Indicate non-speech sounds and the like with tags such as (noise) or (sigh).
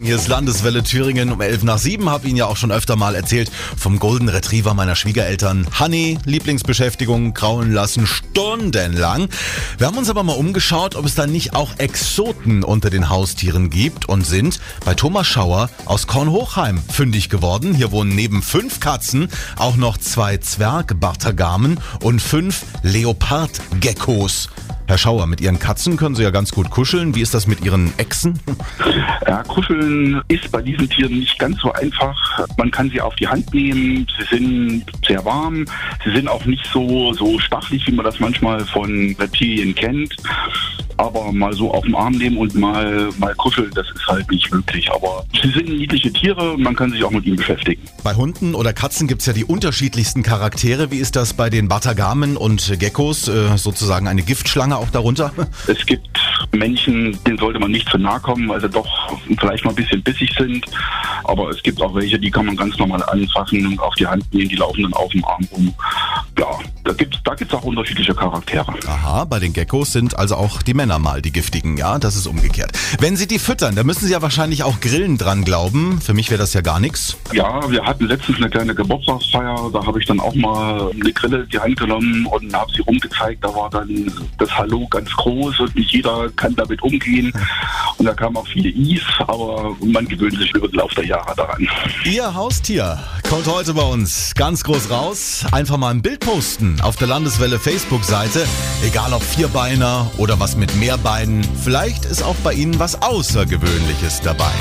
Hier ist Landeswelle Thüringen um 11 nach 7. Hab Ihnen ja auch schon öfter mal erzählt vom Golden Retriever meiner Schwiegereltern. Honey, Lieblingsbeschäftigung, grauen lassen stundenlang. Wir haben uns aber mal umgeschaut, ob es da nicht auch Exoten unter den Haustieren gibt und sind bei Thomas Schauer aus Kornhochheim fündig geworden. Hier wohnen neben fünf Katzen auch noch zwei Zwergbartagamen und fünf Leopardgeckos. Herr Schauer, mit Ihren Katzen können Sie ja ganz gut kuscheln. Wie ist das mit Ihren Echsen? Ja, kuscheln ist bei diesen Tieren nicht ganz so einfach. Man kann sie auf die Hand nehmen. Sie sind sehr warm. Sie sind auch nicht so, so stachelig, wie man das manchmal von Reptilien kennt. Aber mal so auf den Arm nehmen und mal, mal kuscheln, das ist halt nicht möglich. Aber sie sind niedliche Tiere, man kann sich auch mit ihnen beschäftigen. Bei Hunden oder Katzen gibt es ja die unterschiedlichsten Charaktere. Wie ist das bei den Batagamen und Geckos? Äh, sozusagen eine Giftschlange auch darunter? (laughs) Es gibt Männchen, denen sollte man nicht zu nahe kommen, weil sie doch vielleicht mal ein bisschen bissig sind. Aber es gibt auch welche, die kann man ganz normal anfassen und auf die Hand nehmen, die laufen dann auf dem Arm rum. Ja, da gibt es da gibt's auch unterschiedliche Charaktere. Aha, bei den Geckos sind also auch die Männer mal die giftigen, ja? Das ist umgekehrt. Wenn Sie die füttern, da müssen Sie ja wahrscheinlich auch Grillen dran glauben. Für mich wäre das ja gar nichts. Ja, wir hatten letztens eine kleine Geburtstagsfeier, da habe ich dann auch mal eine Grille in die Hand genommen und habe sie rumgezeigt. Da war dann das Hallo ganz groß und nicht jeder kann damit umgehen. Und da kamen auch viele Is, aber man gewöhnt sich über den Lauf der Jahre daran. Ihr Haustier kommt heute bei uns ganz groß raus. Einfach mal ein Bild posten auf der Landeswelle Facebook-Seite. Egal ob Vierbeiner oder was mit Mehrbeinen. Vielleicht ist auch bei Ihnen was Außergewöhnliches dabei.